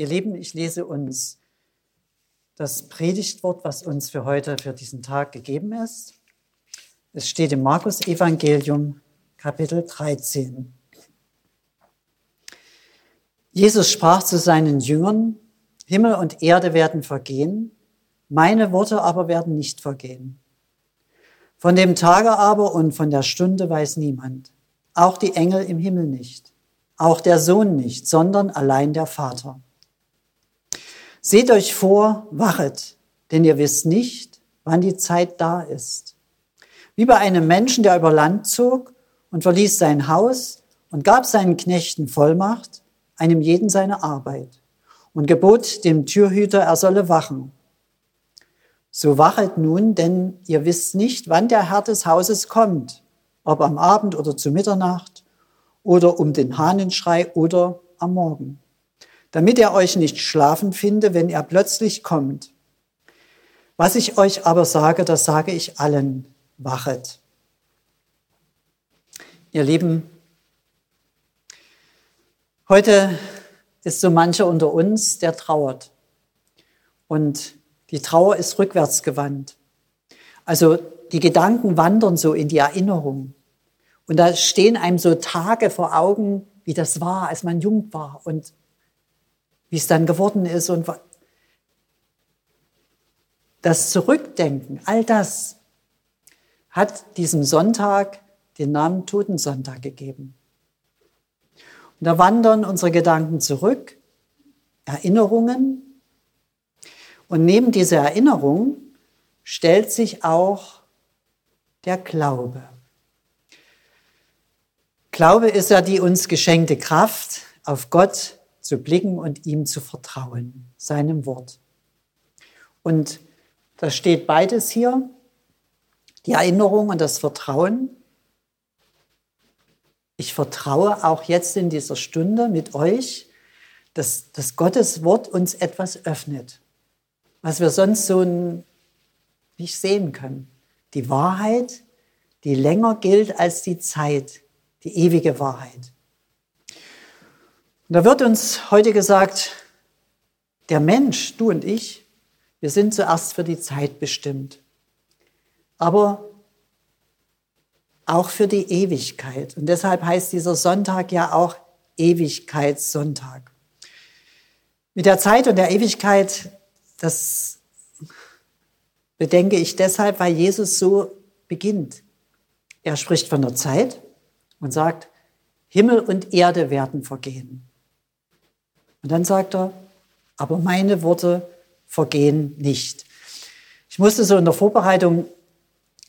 Ihr Lieben, ich lese uns das Predigtwort, was uns für heute, für diesen Tag gegeben ist. Es steht im Markus Evangelium, Kapitel 13. Jesus sprach zu seinen Jüngern, Himmel und Erde werden vergehen, meine Worte aber werden nicht vergehen. Von dem Tage aber und von der Stunde weiß niemand, auch die Engel im Himmel nicht, auch der Sohn nicht, sondern allein der Vater. Seht euch vor, wachet, denn ihr wisst nicht, wann die Zeit da ist. Wie bei einem Menschen, der über Land zog und verließ sein Haus und gab seinen Knechten Vollmacht, einem jeden seine Arbeit, und gebot dem Türhüter, er solle wachen. So wachet nun, denn ihr wisst nicht, wann der Herr des Hauses kommt, ob am Abend oder zu Mitternacht oder um den Hahnenschrei oder am Morgen, damit er euch nicht schlafen finde, wenn er plötzlich kommt. Was ich euch aber sage, das sage ich allen, wachet. Ihr Lieben, heute ist so mancher unter uns, der trauert. Und die Trauer ist rückwärts gewandt. Also die Gedanken wandern so in die Erinnerung. Und da stehen einem so Tage vor Augen, wie das war, als man jung war und wie es dann geworden ist. Und das Zurückdenken, all das hat diesem Sonntag den Namen Totensonntag gegeben. Und da wandern unsere Gedanken zurück, Erinnerungen, und neben dieser Erinnerung stellt sich auch der Glaube. Glaube ist ja die uns geschenkte Kraft, auf Gott zu blicken und ihm zu vertrauen, seinem Wort. Und da steht beides hier, die Erinnerung und das Vertrauen. Ich vertraue auch jetzt in dieser Stunde mit euch, dass, dass Gottes Wort uns etwas öffnet was wir sonst so nicht sehen können. Die Wahrheit, die länger gilt als die Zeit, die ewige Wahrheit. Und da wird uns heute gesagt, der Mensch, du und ich, wir sind zuerst für die Zeit bestimmt, aber auch für die Ewigkeit. Und deshalb heißt dieser Sonntag ja auch Ewigkeitssonntag. Mit der Zeit und der Ewigkeit das bedenke ich deshalb, weil Jesus so beginnt. Er spricht von der Zeit und sagt, Himmel und Erde werden vergehen. Und dann sagt er, aber meine Worte vergehen nicht. Ich musste so in der Vorbereitung,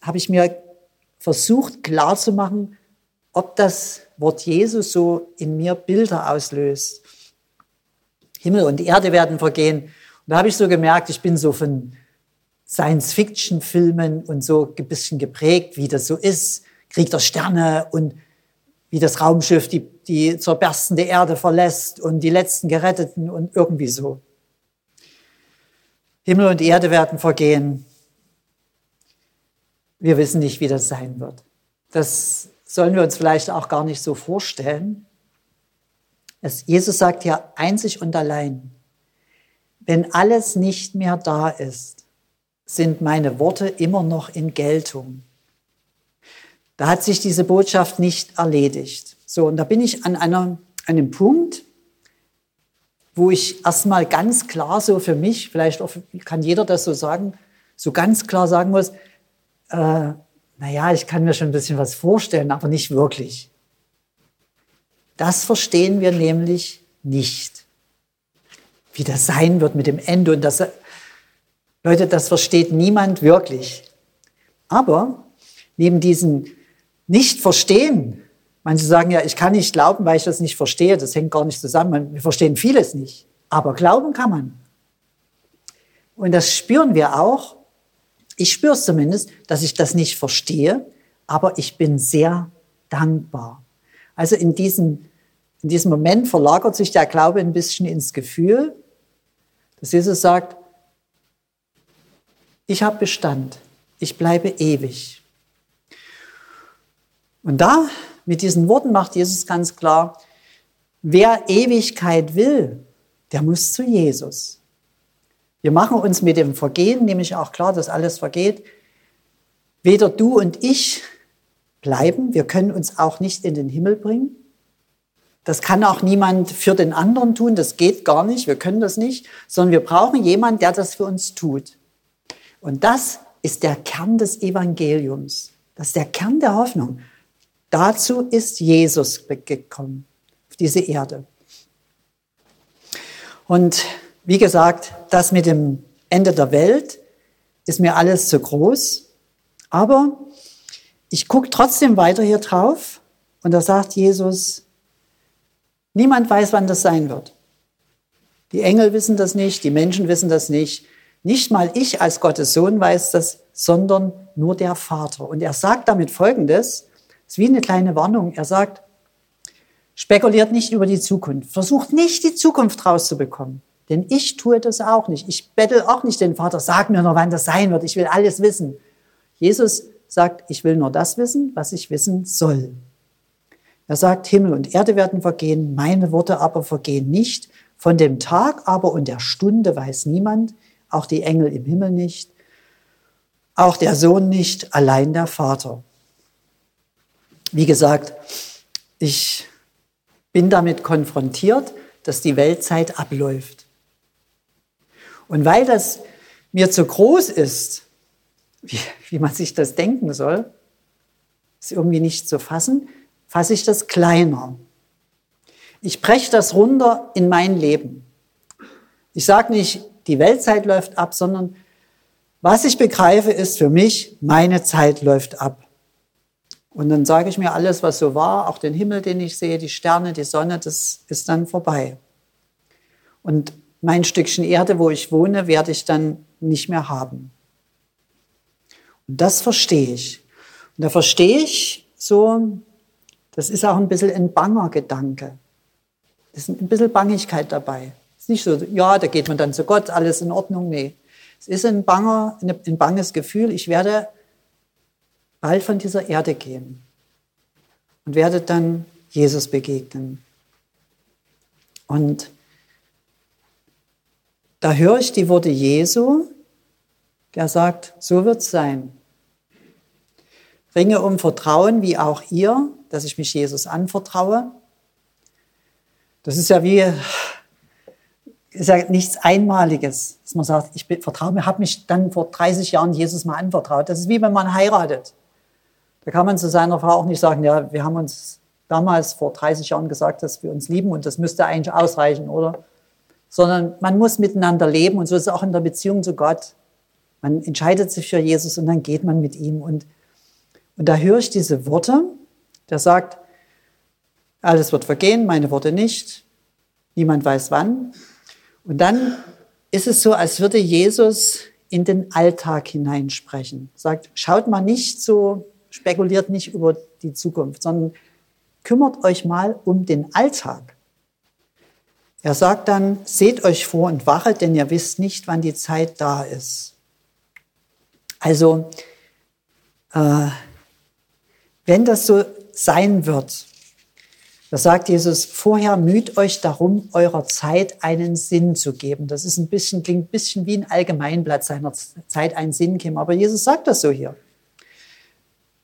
habe ich mir versucht klarzumachen, ob das Wort Jesus so in mir Bilder auslöst. Himmel und Erde werden vergehen. Und da habe ich so gemerkt, ich bin so von Science-Fiction-Filmen und so ein bisschen geprägt, wie das so ist. Krieg der Sterne und wie das Raumschiff die, die zerberstende Erde verlässt und die letzten Geretteten und irgendwie so. Himmel und Erde werden vergehen. Wir wissen nicht, wie das sein wird. Das sollen wir uns vielleicht auch gar nicht so vorstellen. Es, Jesus sagt ja einzig und allein, wenn alles nicht mehr da ist, sind meine Worte immer noch in Geltung. Da hat sich diese Botschaft nicht erledigt. So, und da bin ich an einer, einem Punkt, wo ich erstmal ganz klar so für mich, vielleicht auch, kann jeder das so sagen, so ganz klar sagen muss, äh, naja, ich kann mir schon ein bisschen was vorstellen, aber nicht wirklich. Das verstehen wir nämlich nicht wie das sein wird mit dem Ende. Und das, Leute, das versteht niemand wirklich. Aber neben diesem Nicht-Verstehen, manche sagen ja, ich kann nicht glauben, weil ich das nicht verstehe, das hängt gar nicht zusammen. Wir verstehen vieles nicht. Aber glauben kann man. Und das spüren wir auch. Ich spüre es zumindest, dass ich das nicht verstehe, aber ich bin sehr dankbar. Also in diesem, in diesem Moment verlagert sich der Glaube ein bisschen ins Gefühl, dass Jesus sagt, ich habe Bestand, ich bleibe ewig. Und da, mit diesen Worten macht Jesus ganz klar, wer Ewigkeit will, der muss zu Jesus. Wir machen uns mit dem Vergehen nämlich auch klar, dass alles vergeht. Weder du und ich bleiben, wir können uns auch nicht in den Himmel bringen. Das kann auch niemand für den anderen tun, das geht gar nicht, wir können das nicht, sondern wir brauchen jemanden, der das für uns tut. Und das ist der Kern des Evangeliums. Das ist der Kern der Hoffnung. Dazu ist Jesus gekommen, auf diese Erde. Und wie gesagt, das mit dem Ende der Welt ist mir alles zu groß. Aber ich gucke trotzdem weiter hier drauf und da sagt Jesus, niemand weiß, wann das sein wird. Die Engel wissen das nicht, die Menschen wissen das nicht. Nicht mal ich als Gottes Sohn weiß das, sondern nur der Vater. Und er sagt damit Folgendes, es ist wie eine kleine Warnung. Er sagt, spekuliert nicht über die Zukunft. Versucht nicht, die Zukunft rauszubekommen. Denn ich tue das auch nicht. Ich bettel auch nicht den Vater, sag mir nur, wann das sein wird. Ich will alles wissen. Jesus sagt, ich will nur das wissen, was ich wissen soll. Er sagt, Himmel und Erde werden vergehen, meine Worte aber vergehen nicht. Von dem Tag aber und der Stunde weiß niemand, auch die Engel im Himmel nicht, auch der Sohn nicht, allein der Vater. Wie gesagt, ich bin damit konfrontiert, dass die Weltzeit abläuft. Und weil das mir zu groß ist, wie, wie man sich das denken soll, ist irgendwie nicht zu fassen, fasse ich das kleiner. Ich breche das runter in mein Leben. Ich sage nicht, die Weltzeit läuft ab, sondern was ich begreife, ist für mich, meine Zeit läuft ab. Und dann sage ich mir alles, was so war, auch den Himmel, den ich sehe, die Sterne, die Sonne, das ist dann vorbei. Und mein Stückchen Erde, wo ich wohne, werde ich dann nicht mehr haben. Und das verstehe ich. Und da verstehe ich so, das ist auch ein bisschen ein banger Gedanke. Es ist ein bisschen Bangigkeit dabei. Es ist nicht so, ja, da geht man dann zu Gott, alles in Ordnung. Nee. Es ist ein, banger, ein banges Gefühl, ich werde bald von dieser Erde gehen und werde dann Jesus begegnen. Und da höre ich die Worte Jesu, der sagt, so wird es sein. Ringe um Vertrauen, wie auch ihr, dass ich mich Jesus anvertraue. Das ist ja wie ist ja nichts Einmaliges, dass man sagt, ich vertraue mir, habe mich dann vor 30 Jahren Jesus mal anvertraut. Das ist wie wenn man heiratet. Da kann man zu seiner Frau auch nicht sagen, ja, wir haben uns damals vor 30 Jahren gesagt, dass wir uns lieben und das müsste eigentlich ausreichen, oder? Sondern man muss miteinander leben und so ist es auch in der Beziehung zu Gott. Man entscheidet sich für Jesus und dann geht man mit ihm. Und, und da höre ich diese Worte, der sagt, alles wird vergehen, meine Worte nicht, niemand weiß wann. Und dann ist es so, als würde Jesus in den Alltag hineinsprechen. Sagt, schaut mal nicht so, spekuliert nicht über die Zukunft, sondern kümmert euch mal um den Alltag. Er sagt dann, seht euch vor und wachet, denn ihr wisst nicht, wann die Zeit da ist. Also, äh, wenn das so sein wird, da sagt Jesus, vorher müht euch darum, eurer Zeit einen Sinn zu geben. Das ist ein bisschen, klingt ein bisschen wie ein Allgemeinblatt seiner Zeit einen Sinn geben. Aber Jesus sagt das so hier.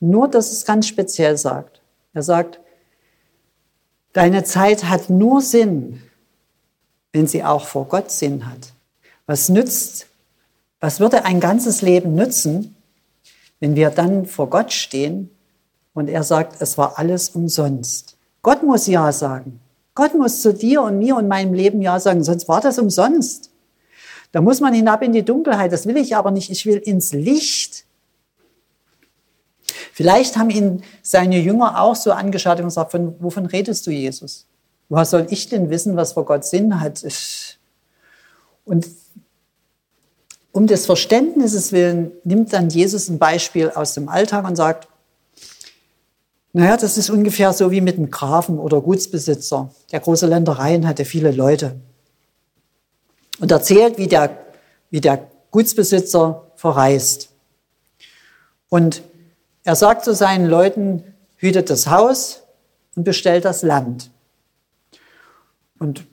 Nur, dass es ganz speziell sagt. Er sagt, deine Zeit hat nur Sinn, wenn sie auch vor Gott Sinn hat. Was nützt, was würde ein ganzes Leben nützen, wenn wir dann vor Gott stehen und er sagt, es war alles umsonst? Gott muss Ja sagen. Gott muss zu dir und mir und meinem Leben Ja sagen, sonst war das umsonst. Da muss man hinab in die Dunkelheit. Das will ich aber nicht. Ich will ins Licht. Vielleicht haben ihn seine Jünger auch so angeschaut und gesagt, von, wovon redest du, Jesus? Woher soll ich denn wissen, was vor Gott Sinn hat? Und um des Verständnisses willen nimmt dann Jesus ein Beispiel aus dem Alltag und sagt, naja, das ist ungefähr so wie mit einem Grafen oder Gutsbesitzer. Der große Ländereien hatte viele Leute. Und erzählt, wie der, wie der Gutsbesitzer verreist. Und er sagt zu seinen Leuten, hütet das Haus und bestellt das Land. Und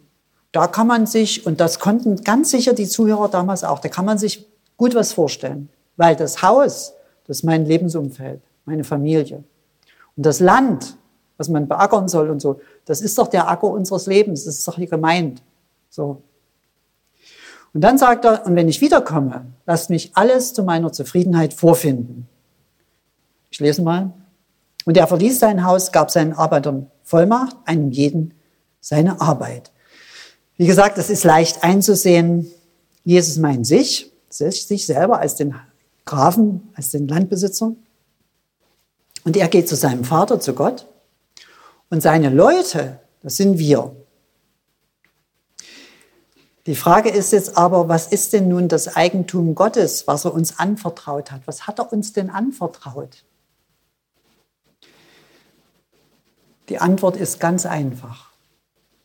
da kann man sich, und das konnten ganz sicher die Zuhörer damals auch, da kann man sich gut was vorstellen. Weil das Haus, das ist mein Lebensumfeld, meine Familie. Und das Land, was man beackern soll und so, das ist doch der Acker unseres Lebens, das ist doch hier gemeint. So. Und dann sagt er, und wenn ich wiederkomme, lasst mich alles zu meiner Zufriedenheit vorfinden. Ich lese mal. Und er verließ sein Haus, gab seinen Arbeitern Vollmacht, einem jeden seine Arbeit. Wie gesagt, es ist leicht einzusehen, Jesus meint sich, sich selber als den Grafen, als den Landbesitzer. Und er geht zu seinem Vater, zu Gott. Und seine Leute, das sind wir. Die Frage ist jetzt aber, was ist denn nun das Eigentum Gottes, was er uns anvertraut hat? Was hat er uns denn anvertraut? Die Antwort ist ganz einfach.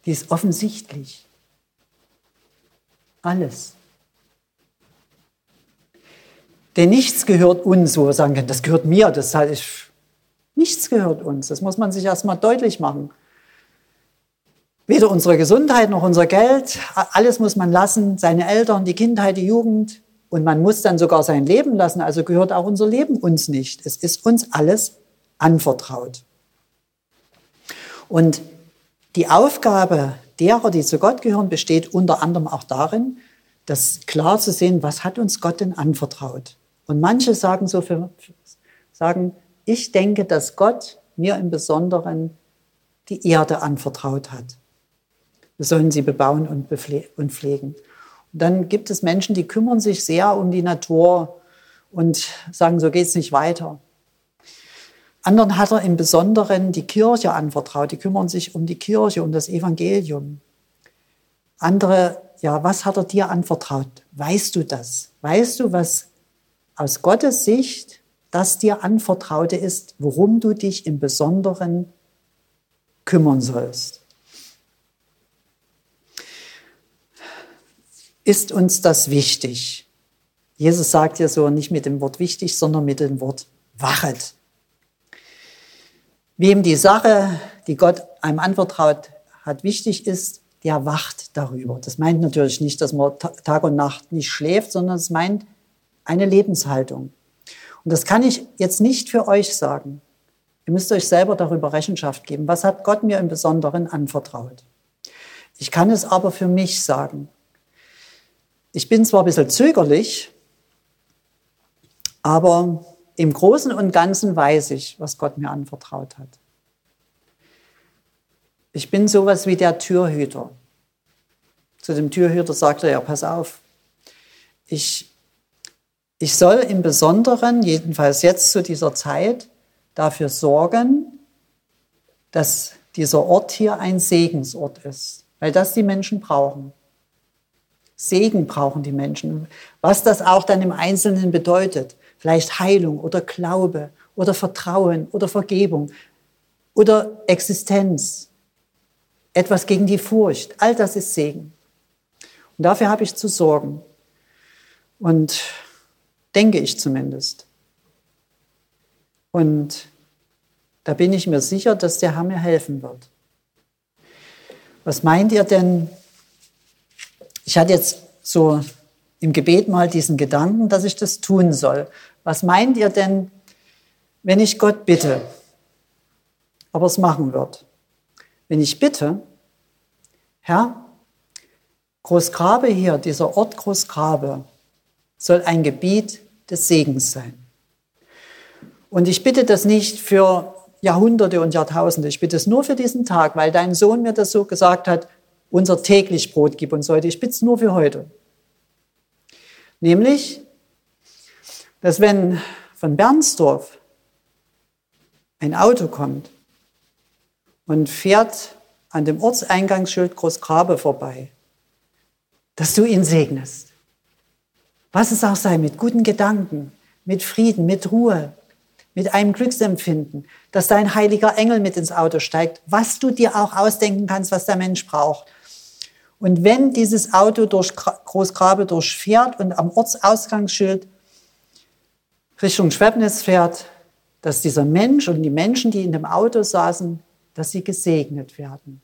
Die ist offensichtlich. Alles. Denn nichts gehört uns, wo wir sagen können, das gehört mir, das heißt, nichts gehört uns. Das muss man sich erstmal deutlich machen. Weder unsere Gesundheit noch unser Geld, alles muss man lassen, seine Eltern, die Kindheit, die Jugend. Und man muss dann sogar sein Leben lassen, also gehört auch unser Leben uns nicht. Es ist uns alles anvertraut. Und die Aufgabe derer, die zu Gott gehören, besteht unter anderem auch darin, das klar zu sehen, was hat uns Gott denn anvertraut. Und manche sagen so, für, sagen, ich denke, dass Gott mir im Besonderen die Erde anvertraut hat. Wir sollen sie bebauen und, und pflegen. Und dann gibt es Menschen, die kümmern sich sehr um die Natur und sagen, so geht es nicht weiter. Anderen hat er im Besonderen die Kirche anvertraut. Die kümmern sich um die Kirche, um das Evangelium. Andere, ja, was hat er dir anvertraut? Weißt du das? Weißt du, was aus Gottes Sicht das dir anvertraute ist, worum du dich im Besonderen kümmern sollst? Ist uns das wichtig? Jesus sagt ja so nicht mit dem Wort wichtig, sondern mit dem Wort wachet. Wem die Sache, die Gott einem anvertraut hat, wichtig ist, der wacht darüber. Das meint natürlich nicht, dass man Tag und Nacht nicht schläft, sondern es meint eine Lebenshaltung. Und das kann ich jetzt nicht für euch sagen. Ihr müsst euch selber darüber Rechenschaft geben. Was hat Gott mir im Besonderen anvertraut? Ich kann es aber für mich sagen. Ich bin zwar ein bisschen zögerlich, aber im Großen und Ganzen weiß ich, was Gott mir anvertraut hat. Ich bin sowas wie der Türhüter. Zu dem Türhüter sagt er, ja, pass auf. Ich, ich soll im Besonderen, jedenfalls jetzt zu dieser Zeit, dafür sorgen, dass dieser Ort hier ein Segensort ist, weil das die Menschen brauchen. Segen brauchen die Menschen. Was das auch dann im Einzelnen bedeutet, vielleicht Heilung oder Glaube oder Vertrauen oder Vergebung oder Existenz, etwas gegen die Furcht, all das ist Segen. Und dafür habe ich zu sorgen. Und denke ich zumindest. Und da bin ich mir sicher, dass der Herr mir helfen wird. Was meint ihr denn? Ich hatte jetzt so im Gebet mal diesen Gedanken, dass ich das tun soll. Was meint ihr denn, wenn ich Gott bitte, ob er es machen wird? Wenn ich bitte, Herr, Großgrabe hier, dieser Ort Großgrabe, soll ein Gebiet des Segens sein. Und ich bitte das nicht für Jahrhunderte und Jahrtausende, ich bitte es nur für diesen Tag, weil dein Sohn mir das so gesagt hat, unser täglich Brot gib uns heute. Ich bitte es nur für heute. Nämlich, dass wenn von Bernsdorf ein Auto kommt und fährt an dem Ortseingangsschild Großgrabe vorbei, dass du ihn segnest. Was es auch sei, mit guten Gedanken, mit Frieden, mit Ruhe, mit einem Glücksempfinden, dass dein heiliger Engel mit ins Auto steigt, was du dir auch ausdenken kannst, was der Mensch braucht. Und wenn dieses Auto durch Großgrabe durchfährt und am Ortsausgangsschild Richtung Schwebnitz fährt, dass dieser Mensch und die Menschen, die in dem Auto saßen, dass sie gesegnet werden.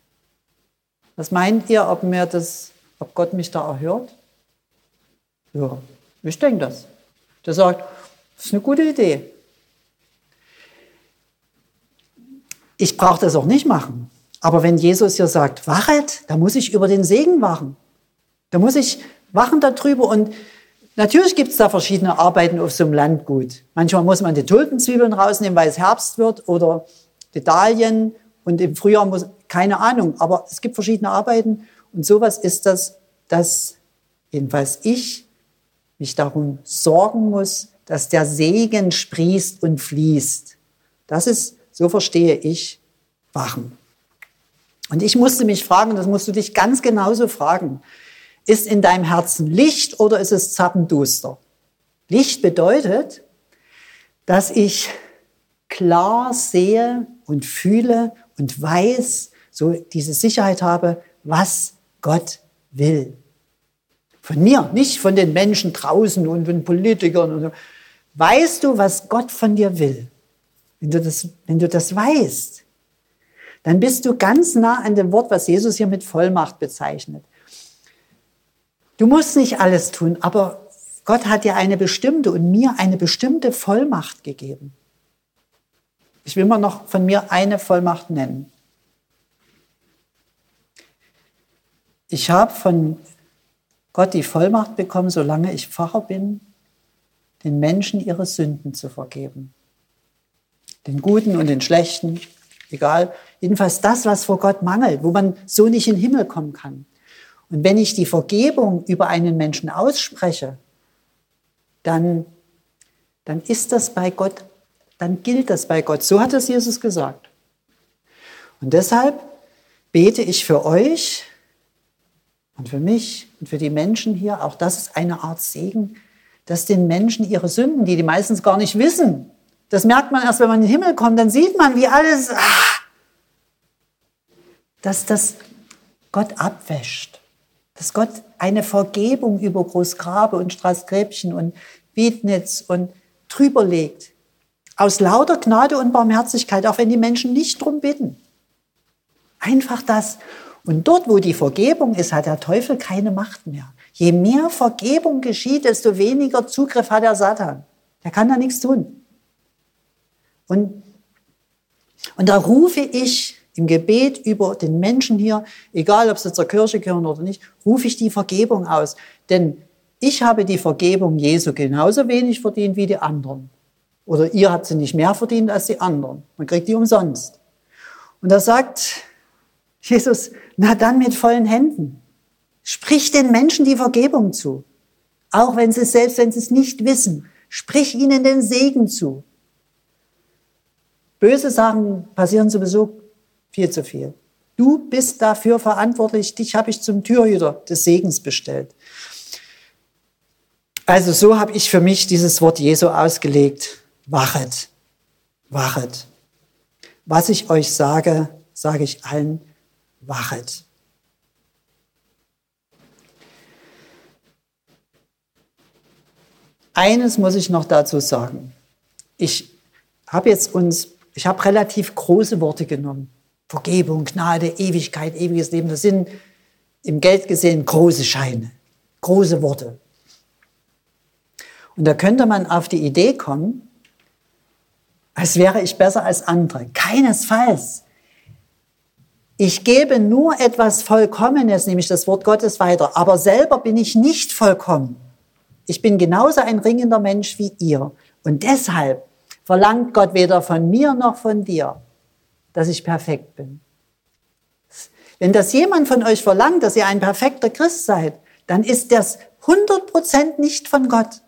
Was meint ihr, ob mir das, ob Gott mich da erhört? Ja, ich denke das. Der sagt, das ist eine gute Idee. Ich brauche das auch nicht machen. Aber wenn Jesus hier sagt, wachet, da muss ich über den Segen wachen. Da muss ich wachen darüber. Und natürlich gibt es da verschiedene Arbeiten auf so einem Landgut. Manchmal muss man die Tulpenzwiebeln rausnehmen, weil es Herbst wird oder die Dahlien. Und im Frühjahr muss, keine Ahnung. Aber es gibt verschiedene Arbeiten. Und sowas ist das, dass jedenfalls ich mich darum sorgen muss, dass der Segen sprießt und fließt. Das ist, so verstehe ich, Wachen. Und ich musste mich fragen, das musst du dich ganz genauso fragen, ist in deinem Herzen Licht oder ist es zappenduster? Licht bedeutet, dass ich klar sehe und fühle und weiß, so diese Sicherheit habe, was Gott will. Von mir, nicht von den Menschen draußen und von Politikern und so. Weißt du, was Gott von dir will? Wenn du das, wenn du das weißt, dann bist du ganz nah an dem Wort, was Jesus hier mit Vollmacht bezeichnet. Du musst nicht alles tun, aber Gott hat dir eine bestimmte und mir eine bestimmte Vollmacht gegeben. Ich will mal noch von mir eine Vollmacht nennen. Ich habe von Gott die Vollmacht bekommen, solange ich Pfarrer bin, den Menschen ihre Sünden zu vergeben. Den Guten und den Schlechten, egal. Jedenfalls das, was vor Gott mangelt, wo man so nicht in den Himmel kommen kann. Und wenn ich die Vergebung über einen Menschen ausspreche, dann, dann ist das bei Gott, dann gilt das bei Gott. So hat es Jesus gesagt. Und deshalb bete ich für euch, und für mich und für die Menschen hier, auch das ist eine Art Segen, dass den Menschen ihre Sünden, die die meistens gar nicht wissen, das merkt man erst, wenn man in den Himmel kommt, dann sieht man, wie alles, ah, dass das Gott abwäscht, dass Gott eine Vergebung über Großgrabe und Straßgräbchen und Wiednitz und drüber legt. Aus lauter Gnade und Barmherzigkeit, auch wenn die Menschen nicht drum bitten. Einfach das. Und dort, wo die Vergebung ist, hat der Teufel keine Macht mehr. Je mehr Vergebung geschieht, desto weniger Zugriff hat der Satan. Der kann da nichts tun. Und, und da rufe ich im Gebet über den Menschen hier, egal ob sie zur Kirche gehören oder nicht, rufe ich die Vergebung aus. Denn ich habe die Vergebung Jesu genauso wenig verdient wie die anderen. Oder ihr habt sie nicht mehr verdient als die anderen. Man kriegt die umsonst. Und da sagt Jesus, na dann mit vollen Händen. Sprich den Menschen die Vergebung zu. Auch wenn sie selbst, wenn sie es nicht wissen, sprich ihnen den Segen zu. Böse Sachen passieren sowieso viel zu viel. Du bist dafür verantwortlich. Dich habe ich zum Türhüter des Segens bestellt. Also so habe ich für mich dieses Wort Jesu ausgelegt. Wachet, wachet. Was ich euch sage, sage ich allen, wachet. Eines muss ich noch dazu sagen. Ich habe jetzt uns, ich habe relativ große Worte genommen. Vergebung, Gnade, Ewigkeit, ewiges Leben. Das sind im Geld gesehen große Scheine, große Worte. Und da könnte man auf die Idee kommen, als wäre ich besser als andere. Keinesfalls. Ich gebe nur etwas Vollkommenes, nämlich das Wort Gottes weiter, aber selber bin ich nicht vollkommen. Ich bin genauso ein ringender Mensch wie ihr. Und deshalb verlangt Gott weder von mir noch von dir, dass ich perfekt bin. Wenn das jemand von euch verlangt, dass ihr ein perfekter Christ seid, dann ist das 100% nicht von Gott.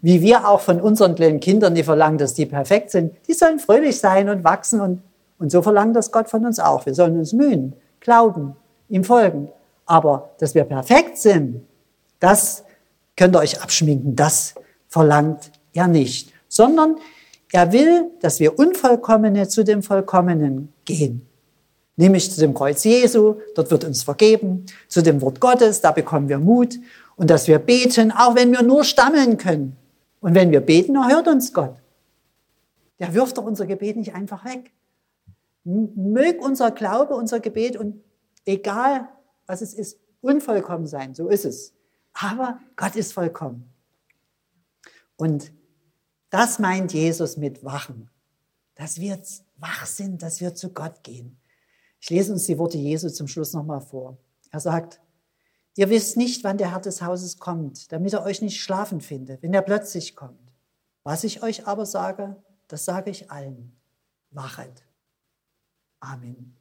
Wie wir auch von unseren kleinen Kindern, die verlangen, dass die perfekt sind, die sollen fröhlich sein und wachsen und und so verlangt das Gott von uns auch. Wir sollen uns mühen, glauben, ihm folgen. Aber dass wir perfekt sind, das könnt ihr euch abschminken. Das verlangt er nicht. Sondern er will, dass wir Unvollkommene zu dem Vollkommenen gehen. Nämlich zu dem Kreuz Jesu, dort wird uns vergeben, zu dem Wort Gottes, da bekommen wir Mut und dass wir beten, auch wenn wir nur stammeln können. Und wenn wir beten, erhört uns Gott. Der wirft doch unser Gebet nicht einfach weg mög unser Glaube, unser Gebet und egal was es ist, unvollkommen sein, so ist es. Aber Gott ist vollkommen. Und das meint Jesus mit Wachen, dass wir wach sind, dass wir zu Gott gehen. Ich lese uns die Worte Jesu zum Schluss nochmal vor. Er sagt, ihr wisst nicht, wann der Herr des Hauses kommt, damit er euch nicht schlafen finde, wenn er plötzlich kommt. Was ich euch aber sage, das sage ich allen. Wachet. Amen.